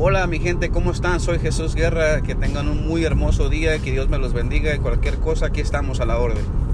Hola mi gente, ¿cómo están? Soy Jesús Guerra. Que tengan un muy hermoso día, que Dios me los bendiga y cualquier cosa, aquí estamos a la orden.